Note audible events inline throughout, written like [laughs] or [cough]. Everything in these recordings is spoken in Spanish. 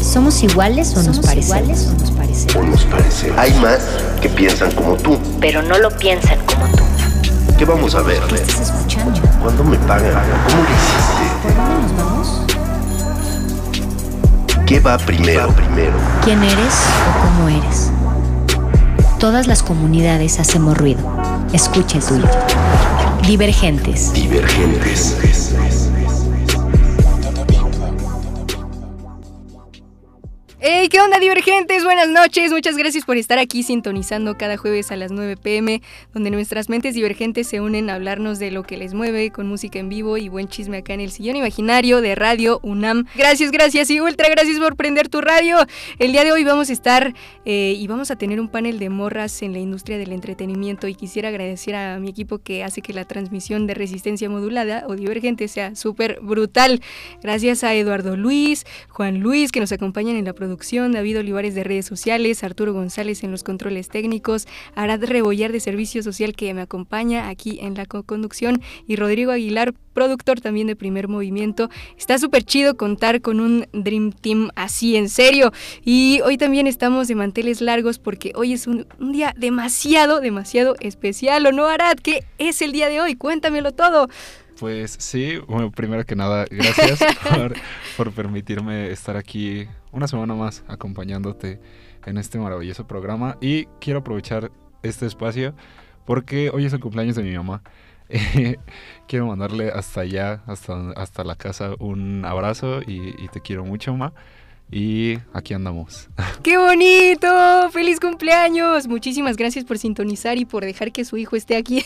¿Somos iguales o nos parecemos? o nos parecemos? Hay más que piensan como tú. Pero no lo piensan como tú. ¿Qué vamos a ver? ¿Qué estás escuchando? ¿Cuándo me pagan? ¿Cómo lo ¿Por dónde nos vamos? hiciste? ¿Qué va primero? primero? ¿Quién eres o cómo eres? Todas las comunidades hacemos ruido. Escucha el tuyo. Divergentes. Divergentes. Hey, ¿qué onda divergentes? Buenas noches, muchas gracias por estar aquí sintonizando cada jueves a las 9 pm, donde nuestras mentes divergentes se unen a hablarnos de lo que les mueve con música en vivo y buen chisme acá en el sillón imaginario de Radio UNAM. Gracias, gracias y ultra gracias por prender tu radio. El día de hoy vamos a estar eh, y vamos a tener un panel de morras en la industria del entretenimiento y quisiera agradecer a mi equipo que hace que la transmisión de resistencia modulada o divergente sea súper brutal. Gracias a Eduardo Luis, Juan Luis que nos acompañan en la producción producción, David Olivares de redes sociales, Arturo González en los controles técnicos, Arad Rebollar de Servicio Social que me acompaña aquí en la co-conducción y Rodrigo Aguilar, productor también de Primer Movimiento. Está súper chido contar con un Dream Team así, en serio. Y hoy también estamos de manteles largos porque hoy es un, un día demasiado, demasiado especial, ¿o no, Arad? ¿Qué es el día de hoy? Cuéntamelo todo. Pues sí, bueno, primero que nada, gracias [laughs] por, por, permitirme estar aquí una semana más acompañándote en este maravilloso programa. Y quiero aprovechar este espacio porque hoy es el cumpleaños de mi mamá. [laughs] quiero mandarle hasta allá, hasta, hasta la casa, un abrazo y, te quiero mucho, mamá. Y aquí andamos. [laughs] ¡Qué bonito! ¡Feliz cumpleaños! Muchísimas gracias por sintonizar y por dejar que su hijo esté aquí.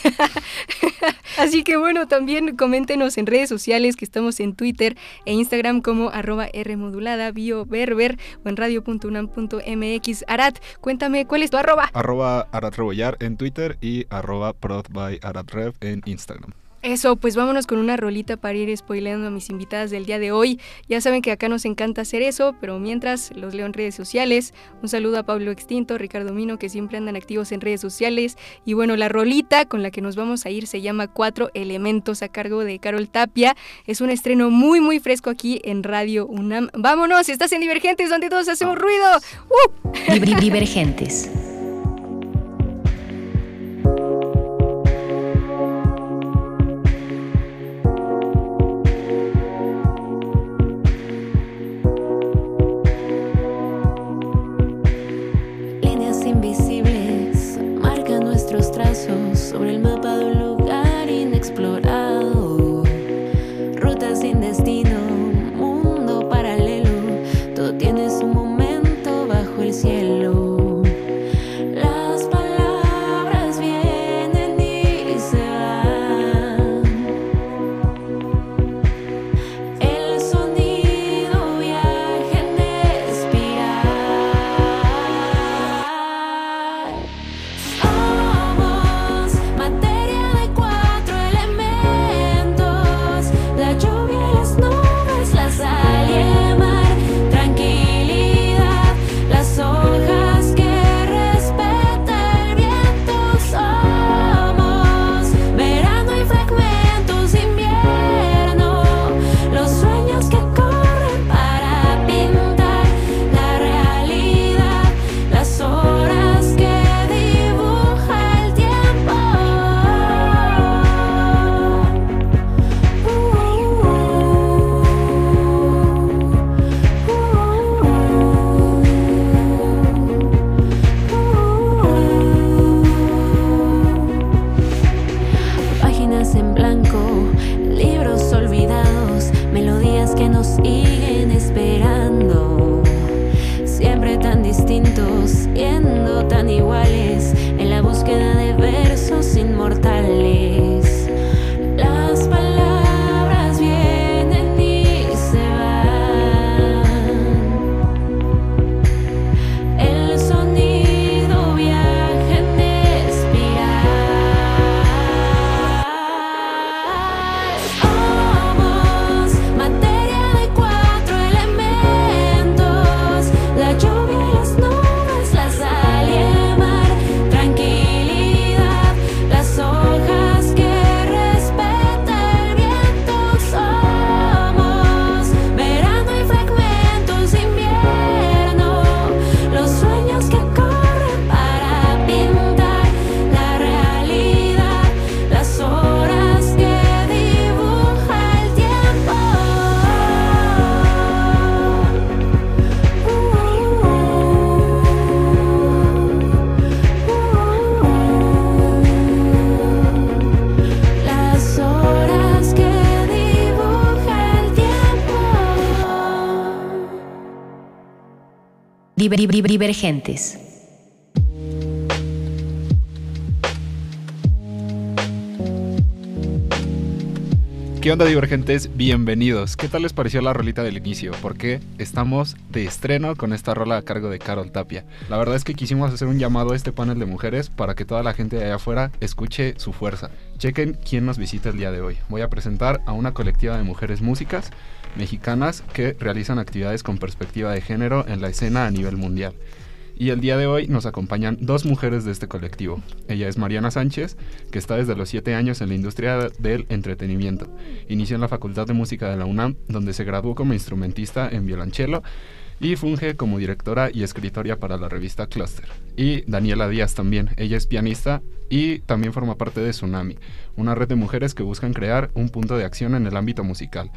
[laughs] Así que bueno, también coméntenos en redes sociales que estamos en Twitter e Instagram como arroba Rmodulada, bioberber o en radio.unam.mx. Arat, cuéntame, ¿cuál es tu arroba? Arroba Arat Rebollar en Twitter y arroba prod by Aratrev en Instagram. Eso, pues vámonos con una rolita para ir spoileando a mis invitadas del día de hoy. Ya saben que acá nos encanta hacer eso, pero mientras los leo en redes sociales. Un saludo a Pablo Extinto, Ricardo Mino, que siempre andan activos en redes sociales. Y bueno, la rolita con la que nos vamos a ir se llama Cuatro Elementos a cargo de Carol Tapia. Es un estreno muy, muy fresco aquí en Radio UNAM. Vámonos, estás en Divergentes, donde todos hacemos ruido. ¡Uh! Divergentes. Sobre el mapa de un lugar inexplorado, rutas sin destino, Divergentes. ¿Qué onda divergentes? Bienvenidos. ¿Qué tal les pareció la rolita del inicio? Porque estamos de estreno con esta rola a cargo de Carol Tapia. La verdad es que quisimos hacer un llamado a este panel de mujeres para que toda la gente de allá afuera escuche su fuerza. Chequen quién nos visita el día de hoy. Voy a presentar a una colectiva de mujeres músicas mexicanas que realizan actividades con perspectiva de género en la escena a nivel mundial. Y el día de hoy nos acompañan dos mujeres de este colectivo. Ella es Mariana Sánchez, que está desde los 7 años en la industria del entretenimiento. Inició en la Facultad de Música de la UNAM, donde se graduó como instrumentista en violonchelo y funge como directora y escritora para la revista Cluster. Y Daniela Díaz también, ella es pianista y también forma parte de Tsunami, una red de mujeres que buscan crear un punto de acción en el ámbito musical.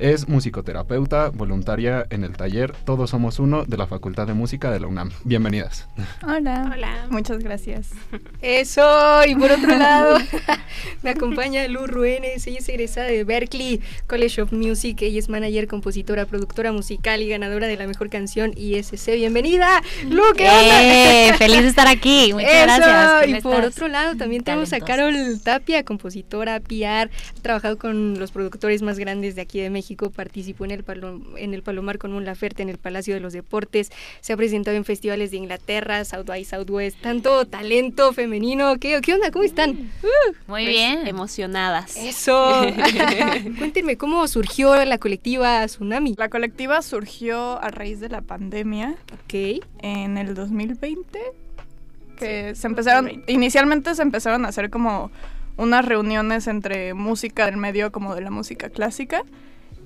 Es musicoterapeuta, voluntaria en el taller Todos Somos Uno de la Facultad de Música de la UNAM. Bienvenidas. Hola. Hola. Muchas gracias. [laughs] Eso, y por otro [laughs] lado, [laughs] me acompaña Lu Ruenes, ella es egresada de Berkeley College of Music, ella es manager, compositora, productora musical y ganadora de la mejor canción ISC. Bienvenida, Lu, ¿qué onda? ¡Eh! Feliz de estar aquí. Muchas Eso, gracias. ¿Cómo Y por estás? otro lado, también tenemos a. Carol Tapia, compositora, PR, ha trabajado con los productores más grandes de aquí de México, participó en el, Palo- en el Palomar con Mon Laferte en el Palacio de los Deportes, se ha presentado en festivales de Inglaterra, South by Southwest, tanto talento femenino. ¿Qué, qué onda? ¿Cómo están? Muy Pues, bien. Emocionadas. Eso. [laughs] Cuéntenme cómo surgió la colectiva Tsunami. La colectiva surgió a raíz de la pandemia Ok. en el 2020, que se empezaron, inicialmente se empezaron a hacer como unas reuniones entre música del medio como de la música clásica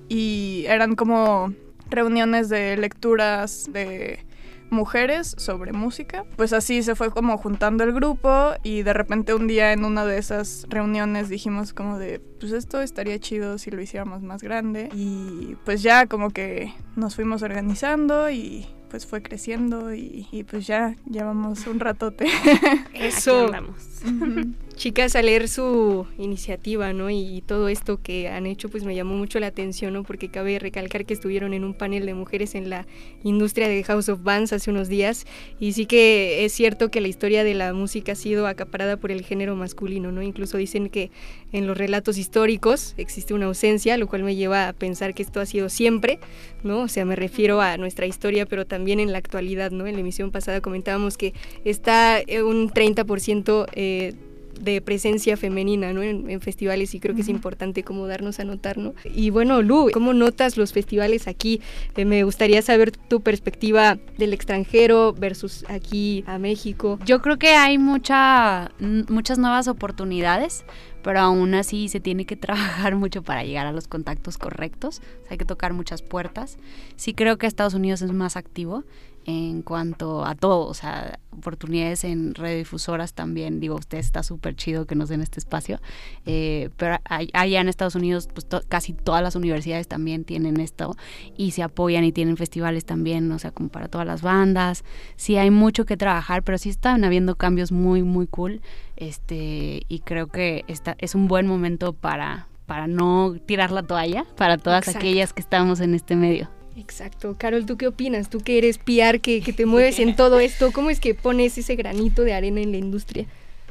y eran como reuniones de lecturas de mujeres sobre música. Pues así se fue como juntando el grupo y de repente un día en una de esas reuniones dijimos como de, pues esto estaría chido si lo hiciéramos más grande y pues ya como que nos fuimos organizando y pues fue creciendo y, y pues ya llevamos un ratote. [laughs] Eso. Aquí andamos. Chicas, al leer su iniciativa, ¿no? Y, todo esto que han hecho, pues me llamó mucho la atención, ¿no? Porque cabe recalcar que estuvieron en un panel de mujeres en la industria de House of Bands hace unos días. Y sí que es cierto que la historia de la música ha sido acaparada por el género masculino, ¿no? Incluso dicen que en los relatos históricos existe una ausencia, lo cual me lleva a pensar que esto ha sido siempre, ¿no? O sea, me refiero a nuestra historia, pero también en la actualidad, ¿no? En la emisión pasada comentábamos que está eh, un 30% eh, de presencia femenina ¿no? en, en festivales y creo que es importante como darnos a notar. ¿no? Y bueno, Lu, ¿cómo notas los festivales aquí? Eh, me gustaría saber tu perspectiva del extranjero versus aquí a México. Yo creo que hay mucha, muchas nuevas oportunidades, pero aún así se tiene que [laughs] trabajar mucho para llegar a los contactos correctos. O sea, hay que tocar muchas puertas. Sí creo que Estados Unidos es más activo en cuanto a todo, o sea, oportunidades en radiodifusoras también. Digo, usted está súper chido que nos den este espacio, eh, pero allá en Estados Unidos, pues to- casi todas las universidades también tienen esto y se apoyan y tienen festivales también, o sea, como para todas las bandas. Sí hay mucho que trabajar, pero sí están habiendo cambios muy, muy cool. Este, y creo que esta es un buen momento para, para no tirar la toalla para todas Exacto. aquellas que estamos en este medio. Exacto. Carol, ¿tú qué opinas? Tú que eres PR, que, que te mueves en todo esto, ¿cómo es que pones ese granito de arena en la industria?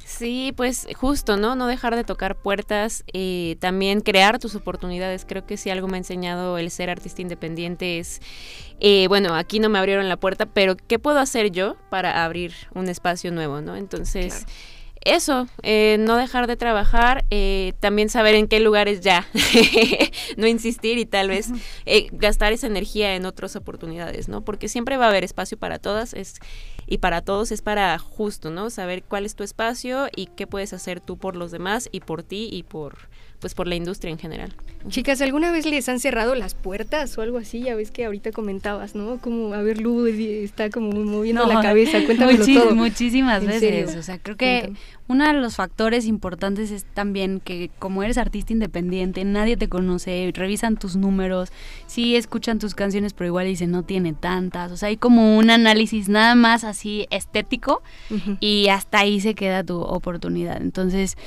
Sí, pues justo, ¿no? No dejar de tocar puertas, eh, también crear tus oportunidades. Creo que si algo me ha enseñado el ser artista independiente es, eh, bueno, aquí no me abrieron la puerta, pero ¿qué puedo hacer yo para abrir un espacio nuevo, ¿no? Entonces... Eso, eh, no dejar de trabajar, eh, también saber en qué lugares ya, [laughs] no insistir y tal vez eh, gastar esa energía en otras oportunidades, ¿no? Porque siempre va a haber espacio para todas es, y para todos es para justo, ¿no? Saber cuál es tu espacio y qué puedes hacer tú por los demás y por ti y por, pues por la industria en general. Chicas, ¿alguna vez les han cerrado las puertas o algo así? Ya ves que ahorita comentabas, ¿no? Como, a ver, Lu está como moviendo la cabeza, [laughs] cuéntamelo muchis- todo. Muchísimas veces. serio. O sea, creo que Cuéntame. uno de los factores importantes es también que como eres artista independiente, nadie te conoce, revisan tus números, sí escuchan tus canciones, pero igual dicen no tiene tantas. O sea, hay como un análisis nada más así estético y hasta ahí se queda tu oportunidad. Entonces,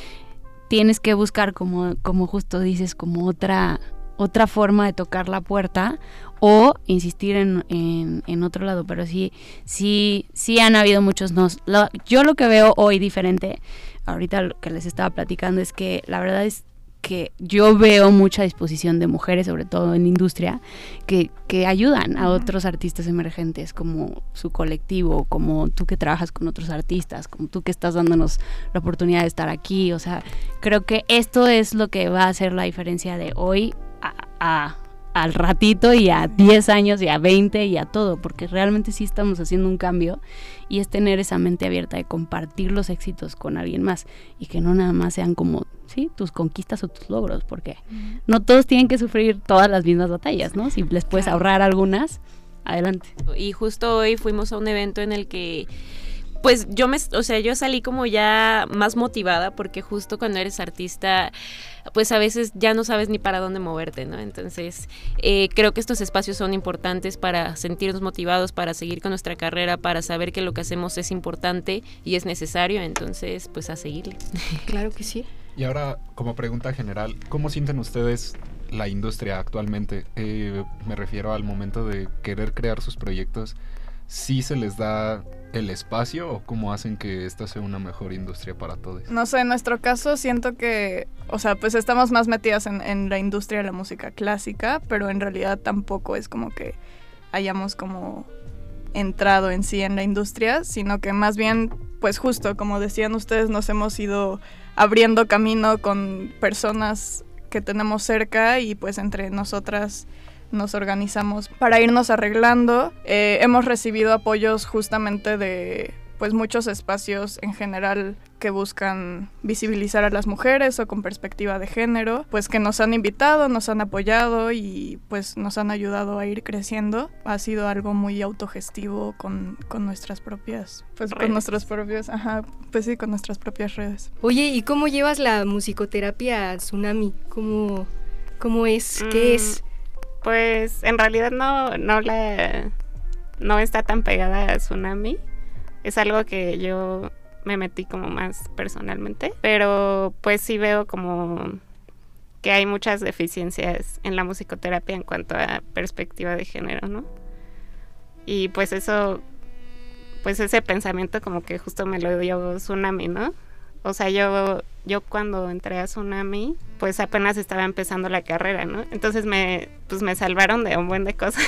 tienes que buscar como, como justo dices, como otra otra forma de tocar la puerta o insistir en, en- en otro lado. Pero sí, sí, sí han habido muchos nos. Lo- yo lo que veo hoy diferente, ahorita lo que les estaba platicando, es que la verdad es que yo veo mucha disposición de mujeres, sobre todo en industria, que, que ayudan a otros artistas emergentes, como su colectivo, como tú que trabajas con otros artistas, como tú que estás dándonos la oportunidad de estar aquí. O sea, creo que esto es lo que va a hacer la diferencia de hoy a, a- al ratito y a 10 años y a 20 y a todo, porque realmente sí estamos haciendo un cambio y es tener esa mente abierta de compartir los éxitos con alguien más y que no nada más sean como, sí, tus conquistas o tus logros, porque no todos tienen que sufrir todas las mismas batallas, ¿no? Si les puedes ahorrar algunas, adelante. Y justo hoy fuimos a un evento en el que pues yo me, o sea, yo salí como ya más motivada porque justo cuando eres artista, pues a veces ya no sabes ni para dónde moverte, ¿no? Entonces, eh, creo que estos espacios son importantes para sentirnos motivados, para seguir con nuestra carrera, para saber que lo que hacemos es importante y es necesario, entonces, pues a seguirle. [laughs] Claro que sí. Y ahora, como pregunta general, ¿cómo sienten ustedes la industria actualmente? Eh, me refiero al momento de querer crear sus proyectos. ¿Sí se les da el espacio o cómo hacen que esta sea una mejor industria para todos? No sé, en nuestro caso siento que, o sea, pues estamos más metidas en, la industria de la música clásica, pero en realidad tampoco es como que hayamos como entrado en sí en la industria, sino que más bien, pues justo como decían ustedes, nos hemos ido abriendo camino con personas que tenemos cerca y pues entre nosotras nos organizamos para irnos arreglando. Eh, hemos recibido apoyos justamente de pues muchos espacios en general que buscan visibilizar a las mujeres o con perspectiva de género, pues que nos han invitado, nos han apoyado y pues nos han ayudado a ir creciendo. Ha sido algo muy autogestivo con, con nuestras propias, pues con Redes. nuestros propios, ajá, pues sí, con nuestras propias redes. Oye, ¿y cómo llevas la musicoterapia a Tsunami? ¿Cómo, cómo es? ¿Qué Mm, es? Pues en realidad no, no la no está tan pegada a Tsunami. Es algo que yo me metí como más personalmente. Pero pues sí veo como que hay muchas deficiencias en la musicoterapia en cuanto a perspectiva de género, ¿no? Y pues eso, pues ese pensamiento como que justo me lo dio Tsunami, ¿no? O sea, yo, yo cuando entré a Tsunami, pues apenas estaba empezando la carrera, ¿no? Entonces me, pues me salvaron de un buen de cosas.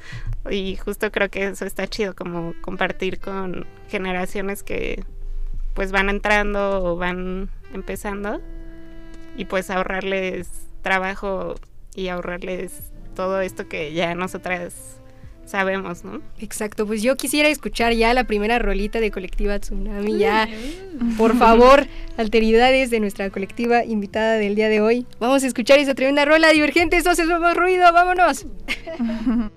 [laughs] y justo creo que eso está chido, como compartir con generaciones que pues van entrando o van empezando y pues ahorrarles trabajo y ahorrarles todo esto que ya nosotras sabemos, ¿no? Exacto, pues yo quisiera escuchar ya la primera rolita de colectiva Tsunami, ya, por favor, alteridades de nuestra colectiva invitada del día de hoy. Vamos a escuchar esa tremenda rola, divergentes, entonces vamos ruido, vámonos. [laughs]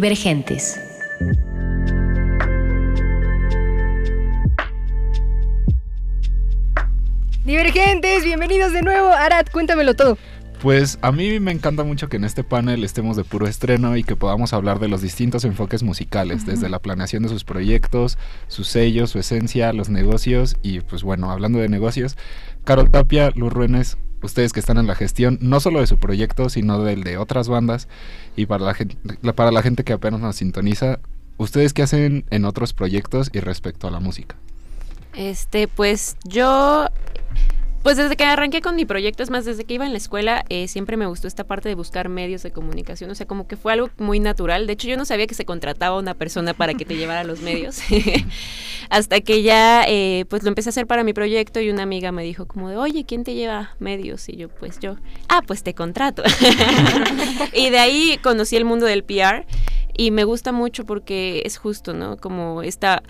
Divergentes. Divergentes, bienvenidos de nuevo. Arad, cuéntamelo todo. Pues a mí me encanta mucho que en este panel estemos de puro estreno y que podamos hablar de los distintos enfoques musicales, desde la planeación de sus proyectos, sus sellos, su esencia, los negocios y pues bueno, hablando de negocios, Carol Tapia, Luz Ruenes, ustedes que están en la gestión, no solo de su proyecto, sino del de otras bandas y para la gente, para la gente que apenas nos sintoniza, ustedes qué hacen en otros proyectos y respecto a la música. Este, pues yo pues desde que arranqué con mi proyecto, es más, desde que iba en la escuela, eh, siempre me gustó esta parte de buscar medios de comunicación, o sea, como que fue algo muy natural. De hecho, yo no sabía que se contrataba una persona para que te llevara los medios, [laughs] hasta que ya, eh, pues lo empecé a hacer para mi proyecto y una amiga me dijo como de, oye, ¿quién te lleva medios? Y yo, pues yo, ah, pues te contrato. [laughs] y de ahí conocí el mundo del PR y me gusta mucho porque es justo, ¿no? Como esta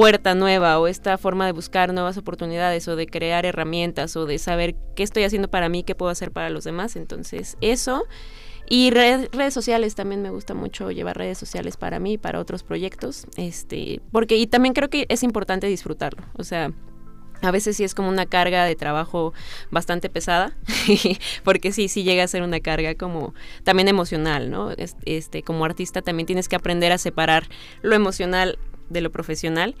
puerta nueva o esta forma de buscar nuevas oportunidades o de crear herramientas o de saber qué estoy haciendo para mí, qué puedo hacer para los demás. Entonces, eso. Y red- redes sociales también me gusta mucho llevar redes sociales para mí y para otros proyectos. Este, porque y también creo que es importante disfrutarlo. O sea, a veces sí es como una carga de trabajo bastante pesada, [laughs] porque sí, sí llega a ser una carga como también emocional, ¿no? Es- Este, como artista también tienes que aprender a separar lo emocional de lo profesional.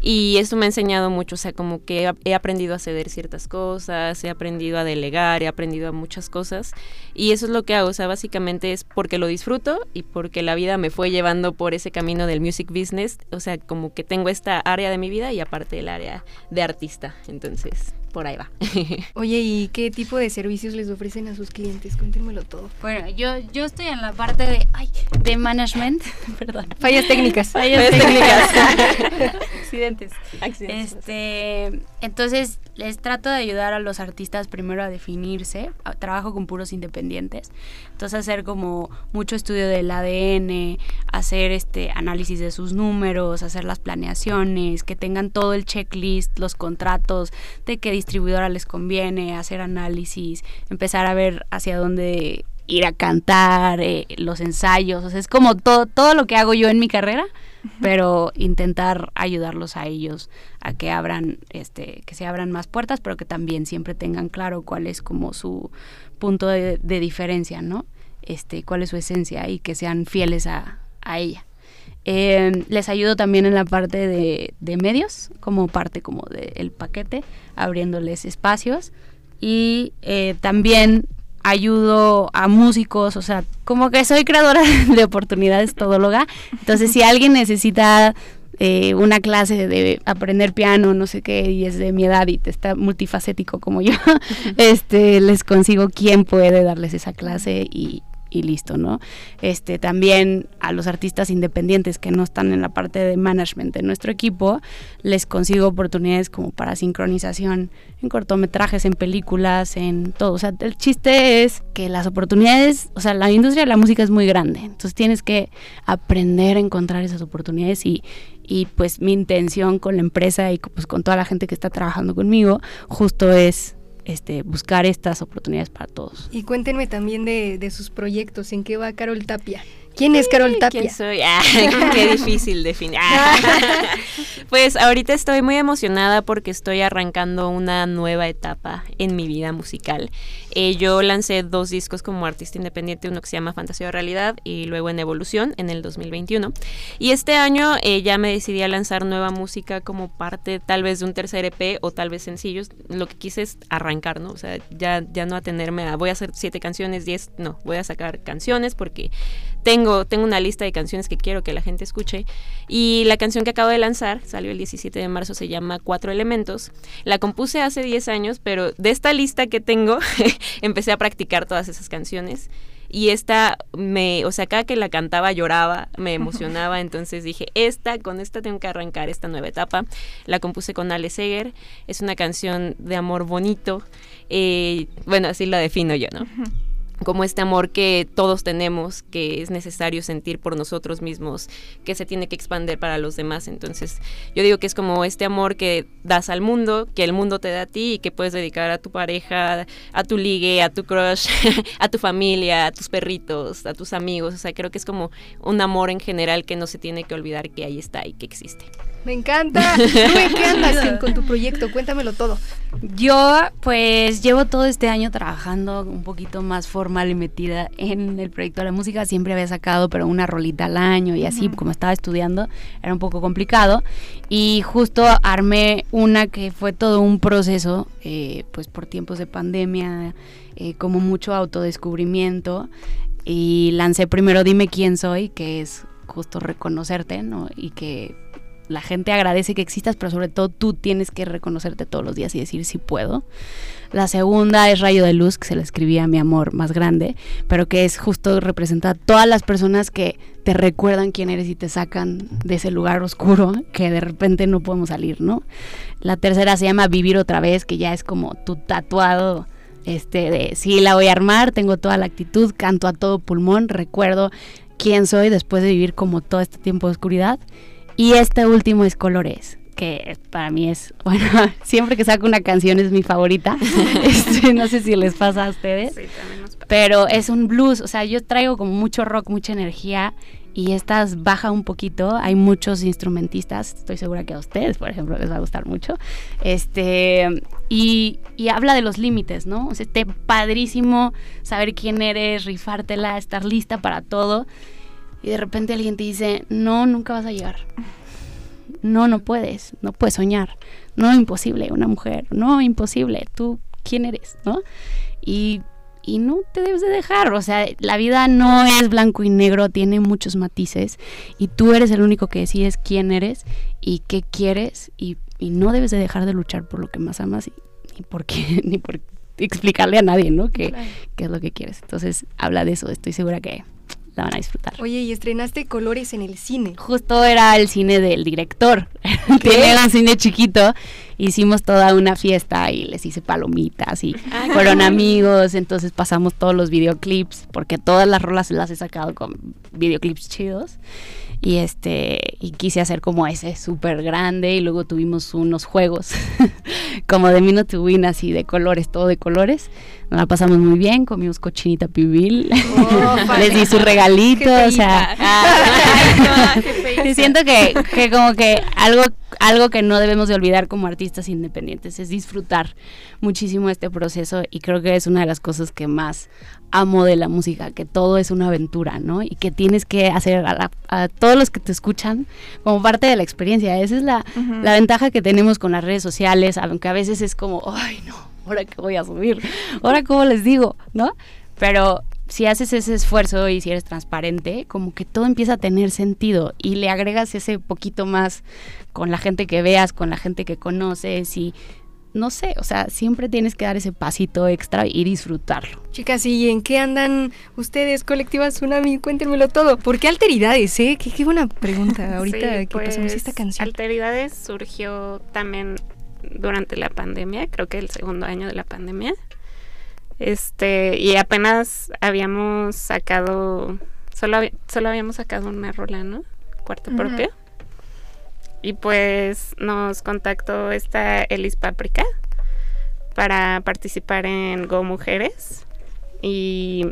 Y eso me ha enseñado mucho, o sea, como que he, aprendido a ceder ciertas cosas, he aprendido a delegar, he aprendido a muchas cosas. Y eso es lo que hago, o sea, básicamente es porque lo disfruto y porque la vida me fue llevando por ese camino del music business, o sea, como que tengo esta área de mi vida y aparte el área de artista, entonces por ahí va. [laughs] Oye, ¿y qué tipo de servicios les ofrecen a sus clientes? Cuéntenmelo todo. Bueno, yo, yo estoy en la parte de, ay, de management, [laughs] perdón. Fallas técnicas. [laughs] Fallas Fallas técnicas. Accidentes. Accidentes. Este, entonces les trato de ayudar a los artistas primero a definirse. A- Trabajo con puros independientes. Entonces hacer como mucho estudio del ADN, hacer este análisis de sus números, hacer las planeaciones, que tengan todo el checklist, los contratos, de qué distribuidora les conviene, hacer análisis, empezar a ver hacia dónde ir a cantar, eh, los ensayos, o sea, es como todo, todo lo que hago yo en mi carrera, [laughs] pero intentar ayudarlos a ellos a que abran, este, que se abran más puertas, pero que también siempre tengan claro cuál es como su punto de, de diferencia, ¿no? Este, cuál es su esencia y que sean fieles a, ella. Eh, les ayudo también en la parte de, de medios, como parte como del paquete, abriéndoles espacios. Y eh, también ayudo a músicos, o sea, como que soy creadora [laughs] de oportunidades todóloga. Entonces, si alguien necesita eh, una clase de aprender piano, no sé qué, y es de mi edad y está multifacético como yo, [laughs] este, les consigo quién puede darles esa clase y, y listo, ¿no? Este, también a los artistas independientes que no están en la parte de management de nuestro equipo, les consigo oportunidades como para sincronización en cortometrajes, en películas, en todo. O sea, el chiste es que las oportunidades, o sea, la industria de la música es muy grande, entonces tienes que aprender a encontrar esas oportunidades y, y pues mi intención con la empresa y pues con toda la gente que está trabajando conmigo justo es este, buscar estas oportunidades para todos. Y cuéntenme también de, de sus proyectos, ¿en qué va Carol Tapia? ¿Quién es Carol Tapia? ¿Quién soy? Ah, [laughs] qué difícil definir. Ah. [laughs] Pues ahorita estoy muy emocionada porque estoy arrancando una nueva etapa en mi vida musical. Eh, yo lancé dos discos como artista independiente, uno que se llama Fantasía o Realidad y luego en Evolución en el 2021. Y este año eh, ya me decidí a lanzar nueva música como parte tal vez de un tercer EP o tal vez sencillos. Lo que quise es arrancar, ¿no? O sea, ya, ya no atenerme a voy a hacer siete canciones, diez, no, voy a sacar canciones porque tengo, tengo una lista de canciones que quiero que la gente escuche. Y la canción que acabo de lanzar, salió el 17 de marzo, se llama Cuatro Elementos. La compuse hace 10 años, pero de esta lista que tengo, [laughs] empecé a practicar todas esas canciones. Y esta, me, o sea, cada que la cantaba lloraba, me [laughs] emocionaba, entonces dije, esta, con esta tengo que arrancar esta nueva etapa. La compuse con Ale Seger, es una canción de amor bonito, eh, bueno, así la defino yo, ¿no? Como este amor que todos tenemos, que es necesario sentir por nosotros mismos, que se tiene que expandir para los demás. Entonces, yo digo que es como este amor que das al mundo, que el mundo te da a ti y que puedes dedicar a tu pareja, a tu ligue, a tu crush, [laughs] a tu familia, a tus perritos, a tus amigos. O sea, creo que es como un amor en general que no se tiene que olvidar que ahí está y que existe. Me encanta. ¿Tú en qué [laughs] andas en- con tu proyecto? Cuéntamelo todo. Yo pues llevo todo este año trabajando un poquito más formal y metida en el proyecto de la música. Siempre había sacado pero una rolita al año y así, como estaba estudiando, era un poco complicado. Y justo armé una que fue todo un proceso, eh, pues por tiempos de pandemia, eh, como mucho autodescubrimiento. Y lancé primero Dime quién soy, que es justo reconocerte, ¿no? Y que la gente agradece que existas, pero sobre todo tú tienes que reconocerte todos los días y decir si puedo. La segunda es Rayo de Luz, que se la escribí a mi amor más grande, pero que es justo representar a todas las personas que te recuerdan quién eres y te sacan de ese lugar oscuro que de repente no podemos salir, ¿no? La tercera se llama Vivir otra vez, que ya es como tu tatuado este de sí la voy a armar, tengo toda la actitud, canto a todo pulmón, recuerdo quién soy después de vivir como todo este tiempo de oscuridad. Y este último es Colores, que para mí es, [laughs] bueno, siempre que saco una canción es mi favorita. [laughs] Este, no sé si les pasa a ustedes. Sí, también nos pasa. Pero es un blues, o sea, yo traigo como mucho rock, mucha energía y estas baja un poquito. Hay muchos instrumentistas, estoy segura que a ustedes, por ejemplo, les va a gustar mucho. Este, y, y habla de los límites, ¿no? O sea, esté padrísimo saber quién eres, rifártela, estar lista para todo. Y de repente alguien te dice, no, nunca vas a llegar. No, no puedes, no puedes soñar. No, imposible, una mujer. No, imposible. Tú, ¿quién eres? ¿No? Y, y no te debes de dejar. O sea, la vida no es blanco y negro, tiene muchos matices. Y tú eres el único que decides quién eres y qué quieres. Y, y no debes de dejar de luchar por lo que más amas y, ni por qué, [laughs] ni por explicarle a nadie, ¿no? Que, qué es lo que quieres. Entonces, habla de eso. Estoy segura que la van a disfrutar. Oye, y estrenaste Colores en el cine. Justo era el cine del director. [laughs] Tiene un cine chiquito. Hicimos toda una fiesta y les hice palomitas y Ah, fueron amigos. Entonces pasamos todos los videoclips porque todas las rolas las he sacado con videoclips chidos. Y este y quise hacer como ese súper grande y luego tuvimos unos juegos [laughs] como de Minute to Win así de colores, todo de colores. Nos la pasamos muy bien, comimos cochinita pibil. [laughs] Les di su regalito, o sea, [laughs] y siento que, que como que algo, algo que no debemos de olvidar como artistas independientes es disfrutar muchísimo este proceso y creo que es una de las cosas que más amo de la música, que todo es una aventura, ¿no? Y que tienes que hacer a, la- a todos los que te escuchan como parte de la experiencia. Esa es la, la ventaja que tenemos con las redes sociales, aunque a veces es como, ay no, ahora qué voy a subir, ahora cómo les digo, ¿no? Pero si haces ese esfuerzo y si eres transparente, como que todo empieza a tener sentido y le agregas ese poquito más con la gente que veas, con la gente que conoces y no sé, o sea, siempre tienes que dar ese pasito extra y disfrutarlo. Chicas, ¿y en qué andan ustedes, colectiva Tsunami? Cuéntenmelo todo. ¿Por qué alteridades, eh? Qué, qué buena pregunta [laughs] ahorita Sí, que pasamos pues, esta canción. Alteridades surgió también durante la pandemia, creo que el segundo año de la pandemia. Este, y apenas habíamos sacado, solo, solo habíamos sacado una rola, ¿no? Cuarto propio. Y pues nos contactó esta Elis Paprika para participar en Go Mujeres. Y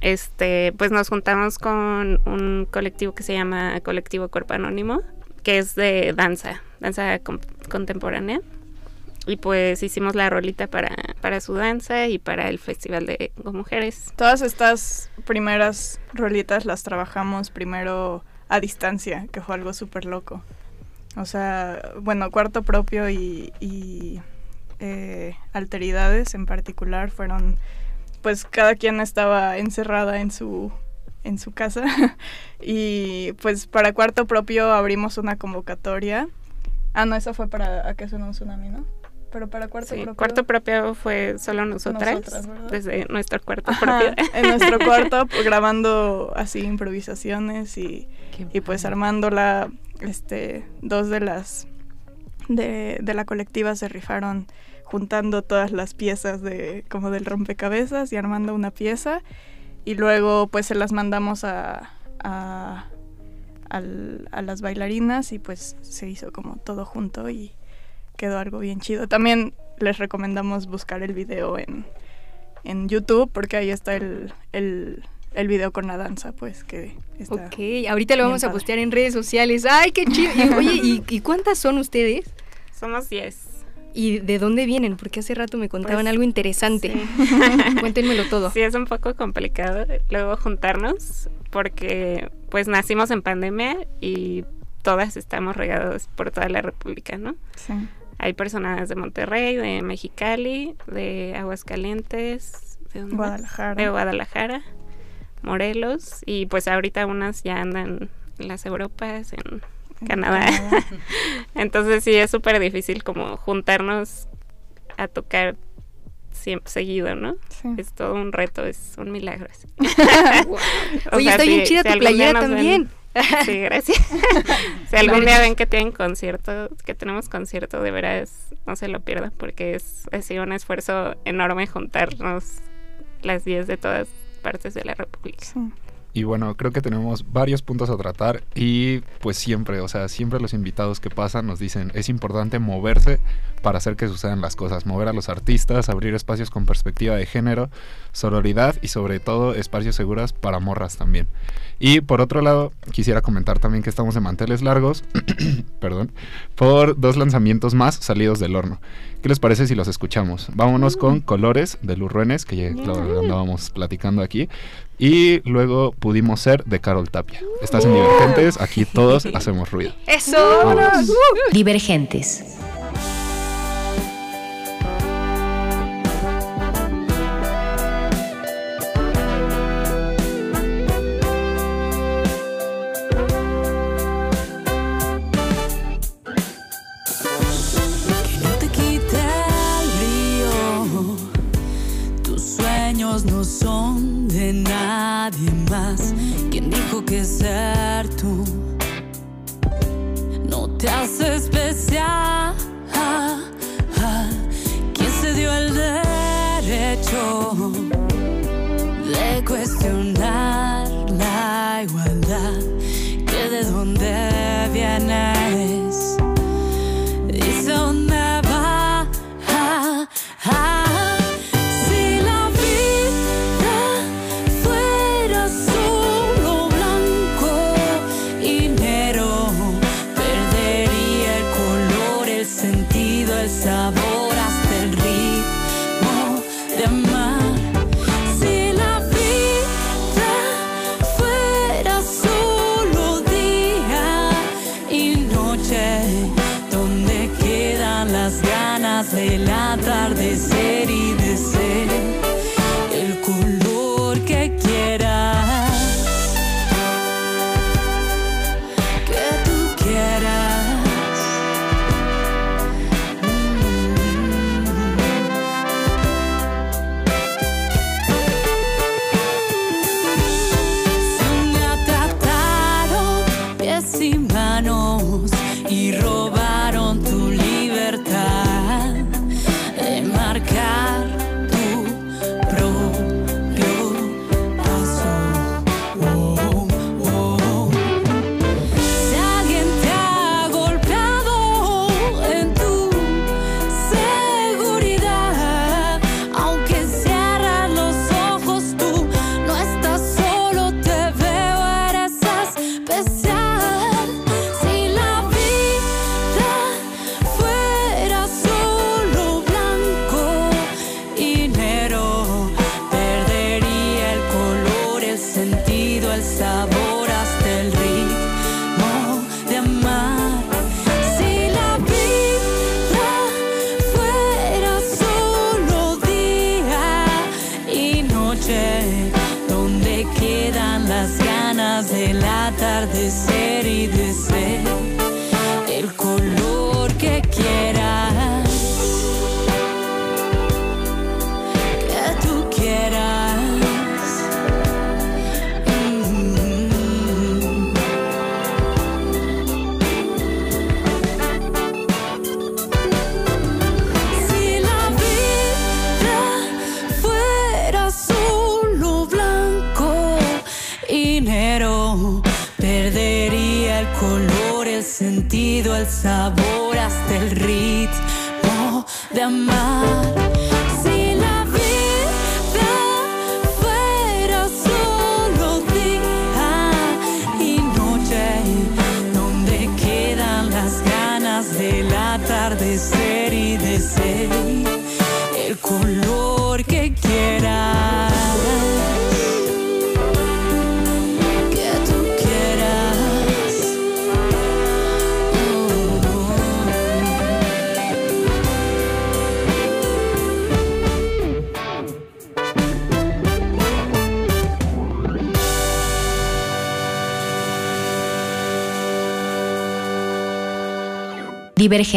este, pues nos juntamos con un colectivo que se llama Colectivo Cuerpo Anónimo, que es de danza, danza contemporánea. Y pues hicimos la rolita para, para su danza y para el Festival de Mujeres. Todas estas primeras rolitas las trabajamos primero a distancia, que fue algo súper loco. O sea, bueno, cuarto propio y, y, eh, alteridades en particular fueron, pues cada quien estaba encerrada en su en su casa [laughs] y pues para cuarto propio abrimos una convocatoria. Ah, no, esa fue para a que suena un tsunami, ¿no? Pero para cuarto Sí, propio. cuarto propio fue solo nosotras, Nosotras, desde nuestro cuarto Ajá, propio. en nuestro [laughs] cuarto pues, grabando así improvisaciones y, y pues armándola este dos de las de, de la colectiva se rifaron juntando todas las piezas de como del rompecabezas y armando una pieza y luego pues se las mandamos a, a, al- a las bailarinas y pues se hizo como todo junto y quedó algo bien chido. También les recomendamos buscar el video en, en YouTube porque ahí está el, el, el video con la danza pues que está... Ok, ahorita lo vamos a postear en redes sociales. ¡Ay, qué chido! Y, oye, ¿y, y cuántas son ustedes? Somos 10. ¿Y de dónde vienen? Porque hace rato me contaban Pues, algo interesante. Sí. [laughs] Cuéntenmelo todo. Sí, es un poco complicado luego juntarnos porque pues nacimos en pandemia y todas estamos regadas por toda la República, ¿no? Sí. Hay personas de Monterrey, de Mexicali, de Aguascalientes, de, dónde más? Guadalajara. de Guadalajara, Morelos y pues ahorita unas ya andan en las Europas, en Canadá. [laughs] Entonces sí es súper difícil como juntarnos a tocar siempre seguido, ¿no? Sí. Es todo un reto, es un milagro. [laughs] [laughs] O Oye, sea, está bien si- chida si tu playera ven- también. Sí, gracias. si algún día ven que tienen concierto, que tenemos concierto, de veras no se lo pierdan porque es así un esfuerzo enorme juntarnos las 10 de todas partes de la República. Sí. Y bueno, creo que tenemos varios puntos a tratar y pues siempre, o sea, siempre los invitados que pasan nos dicen, es importante moverse para hacer que sucedan las cosas, mover a los artistas, abrir espacios con perspectiva de género, sororidad y sobre todo espacios seguros para morras también. Y por otro lado, quisiera comentar también que estamos de manteles largos, [clears throat] perdón, por dos lanzamientos más salidos del horno. ¿Qué les parece si los escuchamos? Vámonos con Colores de Lurruenes, que ya lo andábamos platicando aquí. Y luego Pudimos Ser de Carol Tapia. Estás en Divergentes, aquí todos [laughs] hacemos ruido. ¡Eso! Vámonos. Divergentes. No son de nadie más. ¿Quién dijo que ser tú no te hace especial? Del atardecer y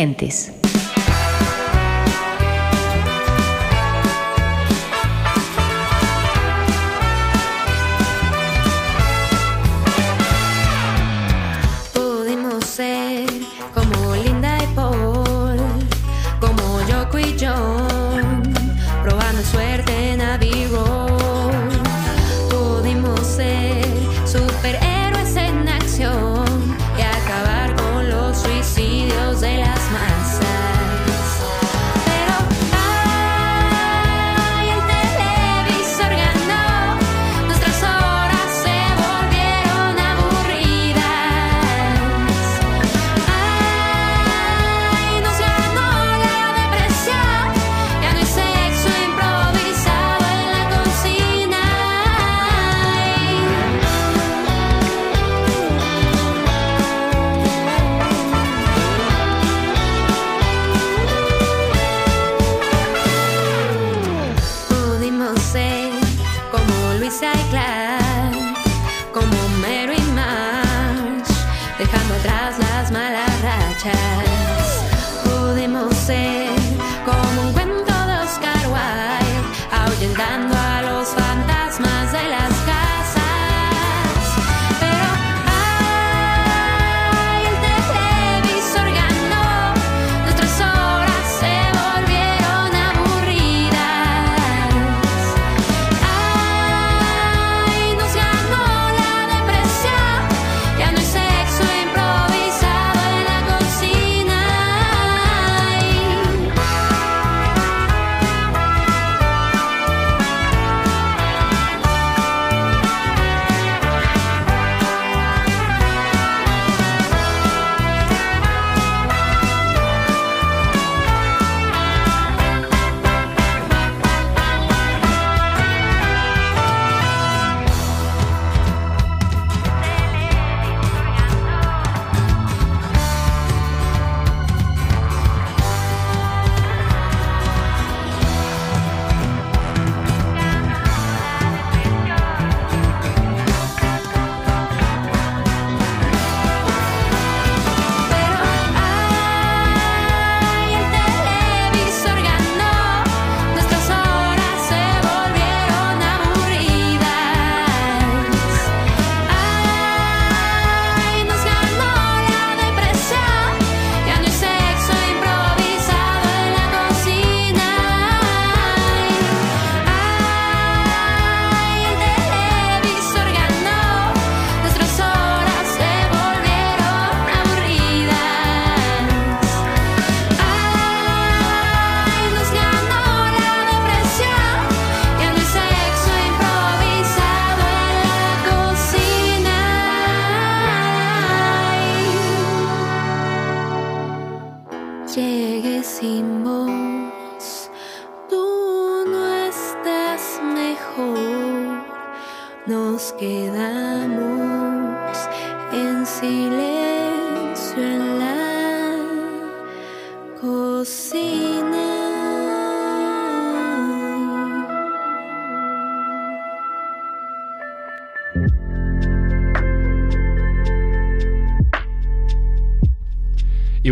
inteligentes.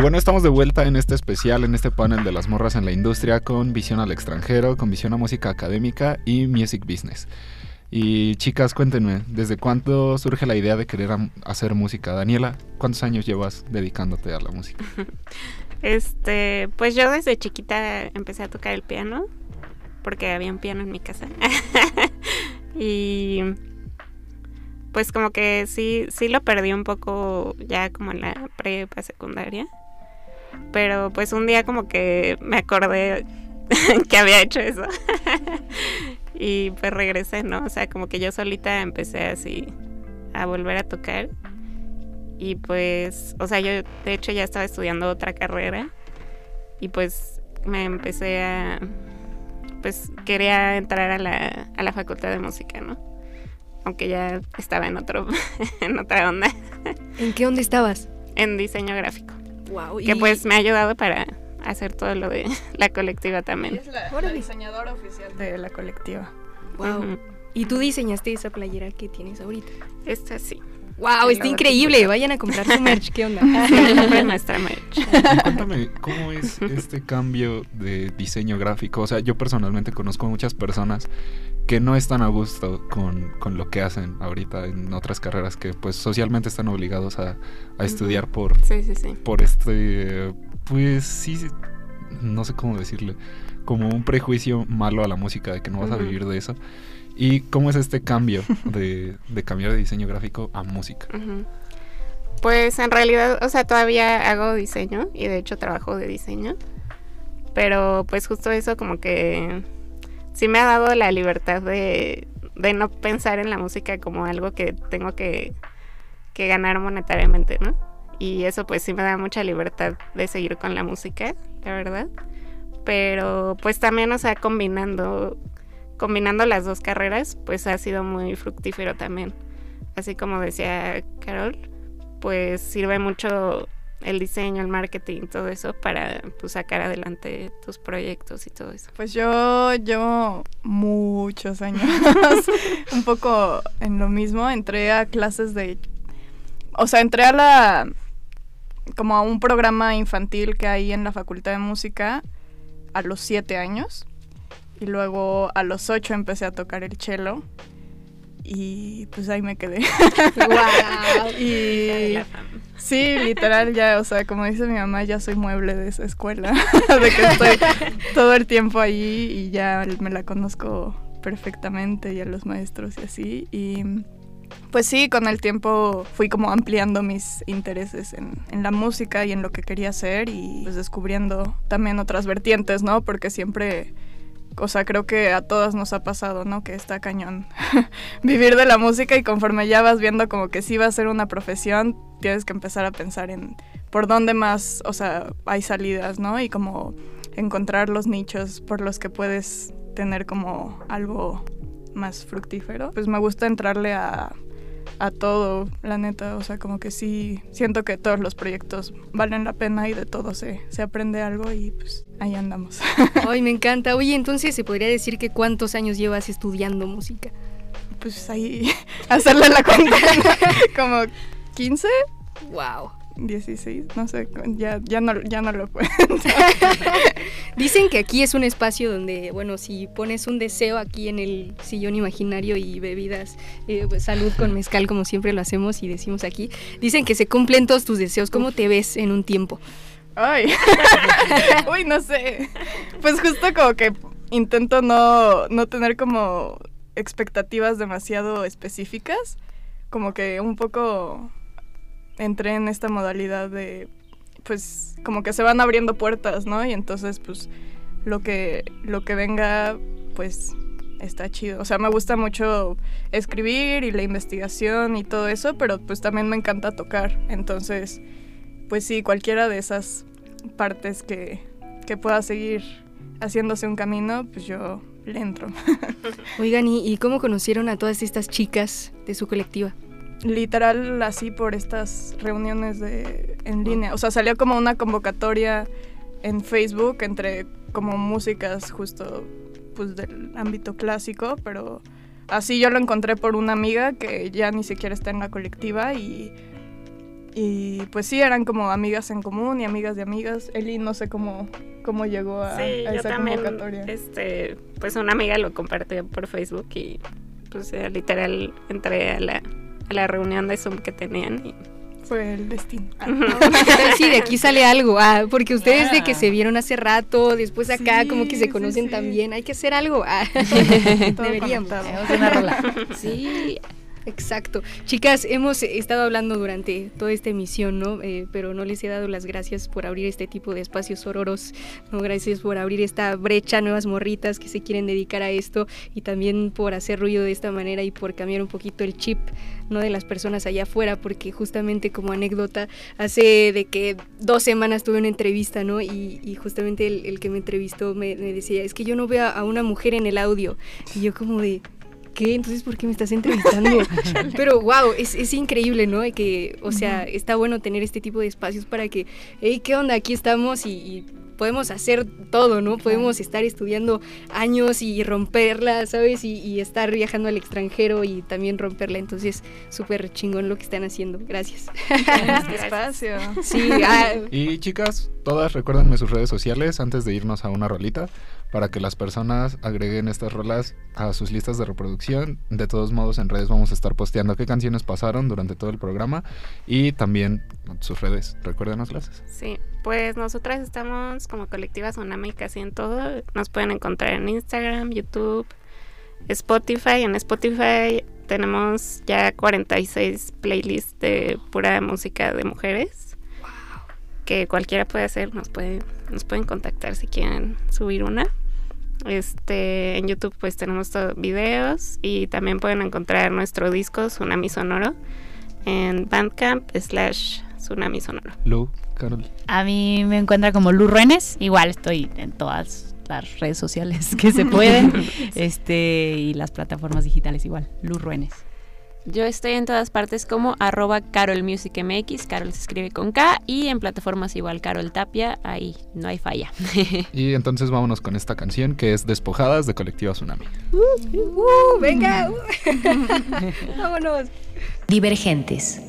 Bueno, estamos de vuelta en este especial, en este panel de las morras en la industria con visión al extranjero, con visión a música académica y music business. Y chicas, cuéntenme, ¿desde cuándo surge la idea de querer hacer música? Daniela, ¿cuántos años llevas dedicándote a la música? [laughs] Este, pues yo desde chiquita empecé a tocar el piano, porque había un piano en mi casa. [laughs] y pues como que sí, sí lo perdí un poco ya como en la prepa secundaria. Pero pues un día como que me acordé [laughs] que había hecho eso. [laughs] y pues regresé, ¿no? O sea, como que yo solita empecé así a volver a tocar. Y pues, o sea, yo de hecho ya estaba estudiando otra carrera. Y pues me empecé a, pues quería entrar a la, a la facultad de música, ¿no? Aunque ya estaba en otro, [laughs] en otra onda, ¿En qué onda estabas? en diseño gráfico. Wow. Que pues me ha ayudado para hacer todo lo de [laughs] la colectiva también. Es la, diseñadora oficial de la colectiva. Wow. Y tú diseñaste esa playera que tienes ahorita. Esta sí. Wow, está increíble. Vayan a comprar su [laughs] merch. ¿Qué onda? Fue nuestra merch. Cuéntame, ¿cómo es [laughs] este cambio de diseño gráfico? O sea, yo personalmente conozco muchas personas que no están a gusto con, con lo que hacen ahorita en otras carreras que pues socialmente están obligados a, a estudiar por, Sí, sí, sí. por este, pues sí, no sé cómo decirle, como un prejuicio malo a la música de que no vas a vivir de eso. ¿Y cómo es este cambio de, [laughs] de cambiar de diseño gráfico a música? Pues en realidad, o sea, todavía hago diseño y de hecho trabajo de diseño. Pero pues justo eso como que sí me ha dado la libertad de, de no pensar en la música como algo que tengo que, que ganar monetariamente, ¿no? Y eso pues sí me da mucha libertad de seguir con la música, la verdad. Pero pues también, o sea, combinando, combinando las dos carreras, pues ha sido muy fructífero también. Así como decía Carol, pues sirve mucho el diseño, el marketing, todo eso para pues, sacar adelante tus proyectos y todo eso. Pues yo llevo muchos años [laughs] un poco en lo mismo. Entré a clases de... O sea, entré a la... como a un programa infantil que hay en la Facultad de Música a los siete años. Y luego a los ocho empecé a tocar el cello. Y pues ahí me quedé. [laughs] wow. y La fama. Sí, literal ya, o sea, como dice mi mamá, ya soy mueble de esa escuela. [laughs] de que estoy todo el tiempo ahí y ya me la conozco perfectamente y a los maestros y así. Y pues sí, con el tiempo fui como ampliando mis intereses en, en la música y en lo que quería hacer y pues descubriendo también otras vertientes, ¿no? Porque siempre, o sea, creo que a todas nos ha pasado, ¿no? Que está cañón [laughs] vivir de la música y conforme ya vas viendo como que sí va a ser una profesión, tienes que empezar a pensar en por dónde más, o sea, hay salidas, ¿no? Y como encontrar los nichos por los que puedes tener como algo más fructífero. Pues me gusta entrarle a, a todo, la neta, o sea, como que sí, siento que todos los proyectos valen la pena y de todo se, se aprende algo y pues ahí andamos. [laughs] Ay, me encanta. Oye, entonces se podría decir que cuántos años llevas estudiando música. pues ahí [laughs] hacerle la cuenta, [laughs] como 15, Wow. 16, no sé, ya, ya, no, ya no lo cuento. [laughs] Dicen que aquí es un espacio donde, bueno, si pones un deseo aquí en el sillón imaginario y bebidas, eh, pues, salud con mezcal como siempre lo hacemos y decimos aquí, dicen que se cumplen todos tus deseos. ¿Cómo te ves en un tiempo? Ay, [laughs] uy, no sé. Pues justo como que intento no, no tener como expectativas demasiado específicas, como que un poco entré en esta modalidad de, pues, como que se van abriendo puertas, ¿no? Y entonces, pues, lo que, lo que venga, pues, está chido. O sea, me gusta mucho escribir y la investigación y todo eso, pero pues también me encanta tocar. Entonces, pues sí, cualquiera de esas partes que, que pueda seguir haciéndose un camino, pues yo le entro. [laughs] Oigan, ¿y, y cómo conocieron a todas estas chicas de su colectiva? Literal así por estas reuniones de en línea. O sea, salió como una convocatoria en Facebook entre como músicas justo pues del ámbito clásico, pero así yo lo encontré por una amiga que ya ni siquiera está en la colectiva y y pues sí eran como amigas en común y amigas de amigas. Eli no sé cómo cómo llegó a, Sí, a yo esa también, convocatoria. este, pues una amiga lo compartió por Facebook y pues ya literal entré a la, a la reunión de Zoom que tenían y Fue el destino. [laughs] Ah, Sí, de aquí sale algo. Ah, porque ustedes de que se vieron hace rato, después acá Sí, como que se sí, conocen sí. también. Hay que hacer algo. Ah, [laughs] deberíamos. una rola. Sí, Exacto. Chicas, hemos estado hablando durante toda esta emisión, ¿no? Eh, pero no les he dado las gracias por abrir este tipo de espacios sororos, ¿no? Gracias por abrir esta brecha, nuevas morritas que se quieren dedicar a esto y también por hacer ruido de esta manera y por cambiar un poquito el chip, ¿no? De las personas allá afuera, porque justamente como anécdota, hace de que dos semanas tuve una entrevista, ¿no? Y, justamente el, el que me entrevistó me, me decía, es que yo no veo a una mujer en el audio. Y yo como de... ¿qué? Entonces, ¿por qué me estás entrevistando? [laughs] Pero, wow, es, es increíble, ¿no? Que, o sea, está bueno tener este tipo de espacios para que, hey, ¿qué onda? Aquí estamos y, y podemos hacer todo, ¿no? Podemos estar estudiando años y romperla, ¿sabes? Y, y estar viajando al extranjero y también romperla. Entonces, súper chingón lo que están haciendo. Gracias. Este [laughs] espacio. Sí, ah, Y chicas, todas recuérdenme sus redes sociales antes de irnos a una rolita para que las personas agreguen estas rolas a sus listas de reproducción. De todos modos, en redes vamos a estar posteando qué canciones pasaron durante todo el programa y también sus redes. Recuérdenoslas. Sí, pues nosotras estamos como colectiva Tsunami casi en todo. Nos pueden encontrar en Instagram, YouTube, Spotify. En Spotify tenemos ya 46 playlists de pura música de mujeres. Que cualquiera puede hacer, nos, puede, nos pueden contactar si quieren subir una. Este, en YouTube pues tenemos todo- videos y también pueden encontrar nuestro disco Tsunami Sonoro en Bandcamp slash Tsunami Sonoro. Lu, Carol. A mí me encuentra como Lu Ruenes. Igual estoy en todas las redes sociales que se pueden. [laughs] este y las plataformas digitales igual. Lu Ruenes. Yo estoy en todas partes como arroba carolmusicmx, Carol se escribe con K, y en plataformas igual Carol Tapia, ahí no hay falla. [laughs] Y entonces vámonos con esta canción que es Despojadas de Colectiva Tsunami. uh, venga. [laughs] Vámonos. Divergentes.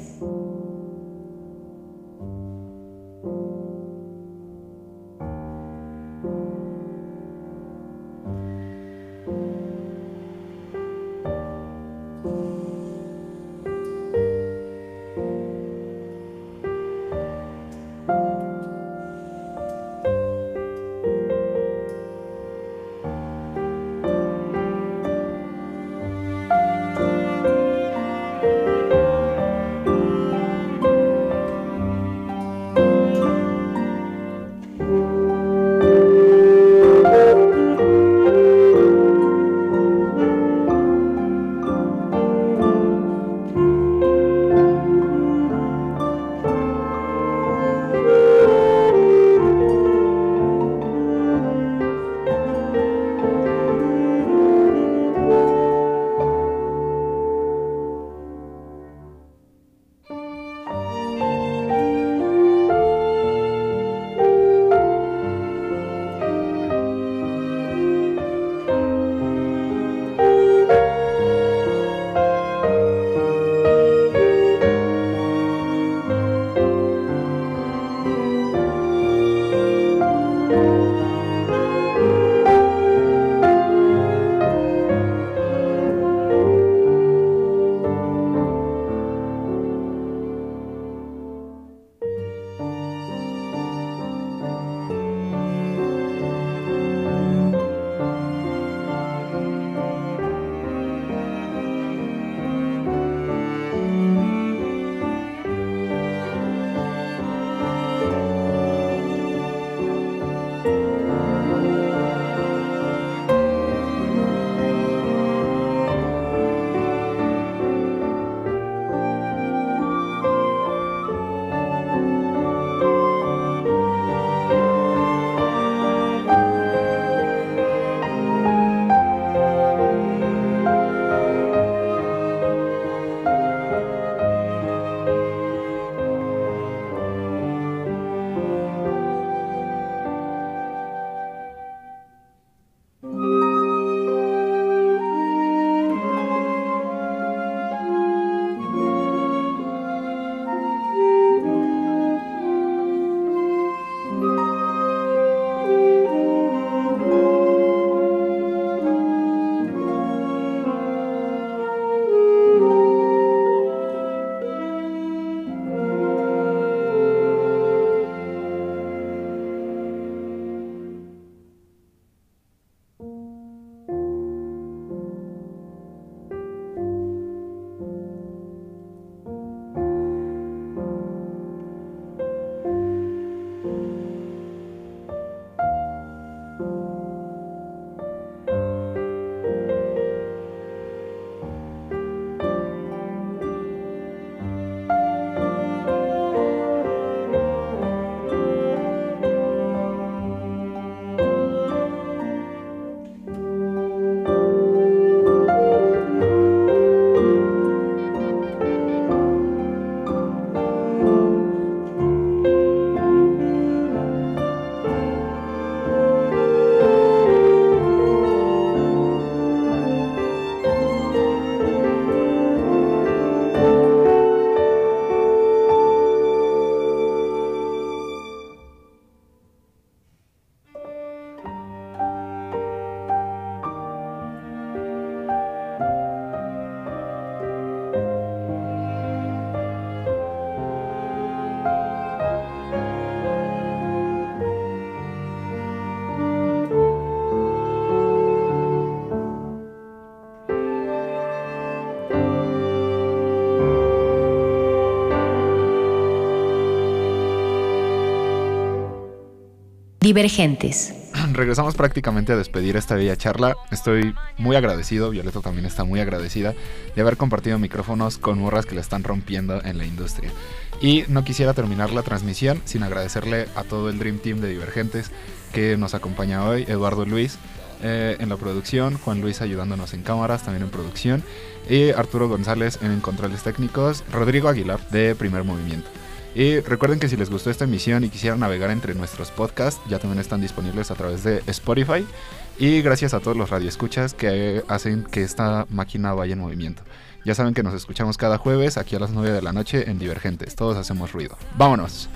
Divergentes. [clears throat] regresamos prácticamente a despedir esta bella charla. Estoy muy agradecido, Violeta también está muy agradecida de haber compartido micrófonos con morras que le están rompiendo en la industria. Y no quisiera terminar la transmisión sin agradecerle a todo el Dream Team de Divergentes que nos acompaña hoy, Eduardo Luis eh, en la producción, Juan Luis ayudándonos en cámaras, también en producción, y Arturo González en controles técnicos, Rodrigo Aguilar de Primer Movimiento. Y recuerden que si les gustó esta emisión y quisieran navegar entre nuestros podcasts, ya también están disponibles a través de Spotify. Y gracias a todos los radioescuchas que hacen que esta máquina vaya en movimiento. Ya saben que nos escuchamos cada jueves aquí a las 9 de la noche en Divergentes. Todos hacemos ruido. ¡Vámonos!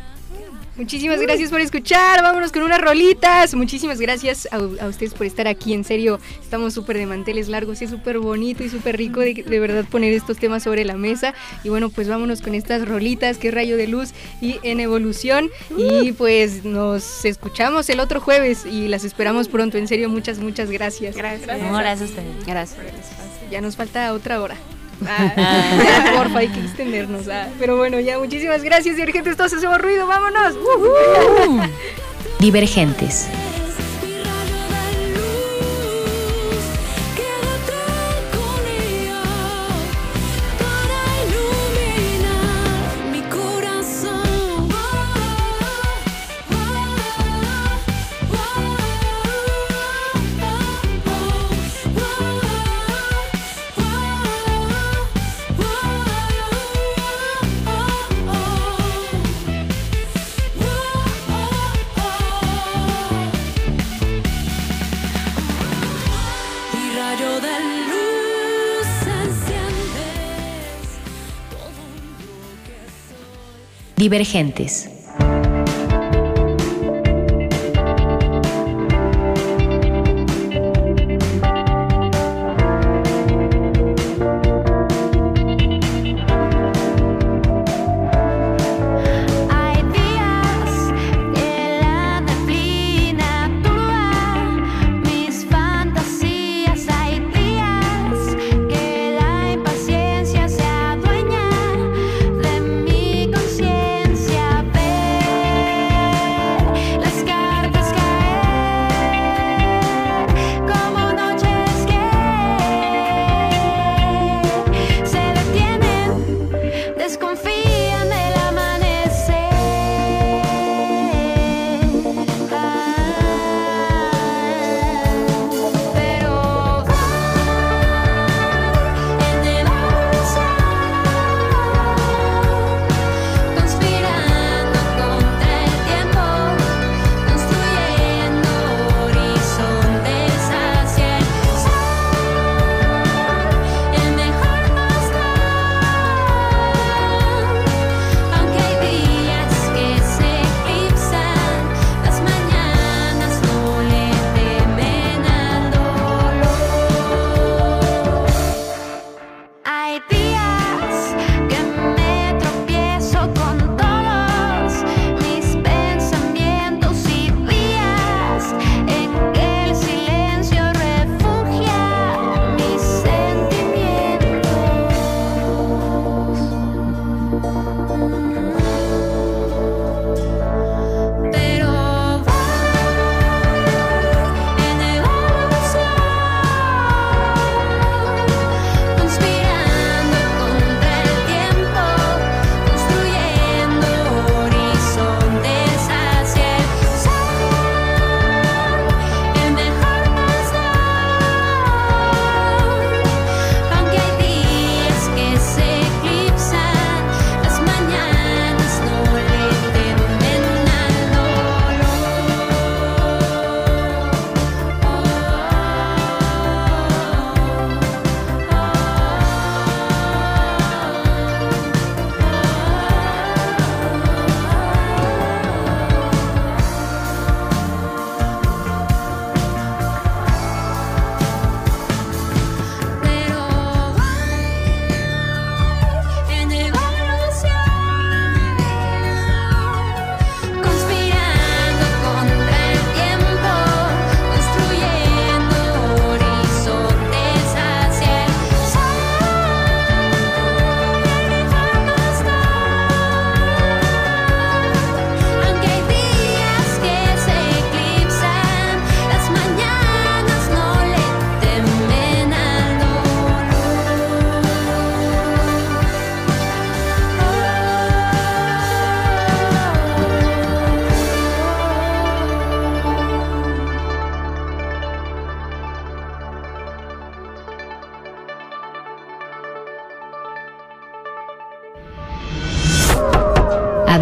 Muchísimas gracias por escuchar. Vámonos con unas rolitas. Muchísimas gracias a, a ustedes por estar aquí. En serio, estamos súper de manteles largos. Es súper bonito y súper rico de, de verdad poner estos temas sobre la mesa. Y bueno, pues vámonos con estas rolitas que es Rayo de Luz y En Evolución. Y pues nos escuchamos el otro jueves y las esperamos pronto. En serio, muchas, muchas gracias. Gracias. No, gracias a ustedes. Gracias. Ya nos falta otra hora. Ah, ya, [laughs] porfa, hay que extendernos. ah. Pero bueno, ya, muchísimas gracias, Divergentes. Todos hacemos ruido, vámonos. Divergentes. Divergentes.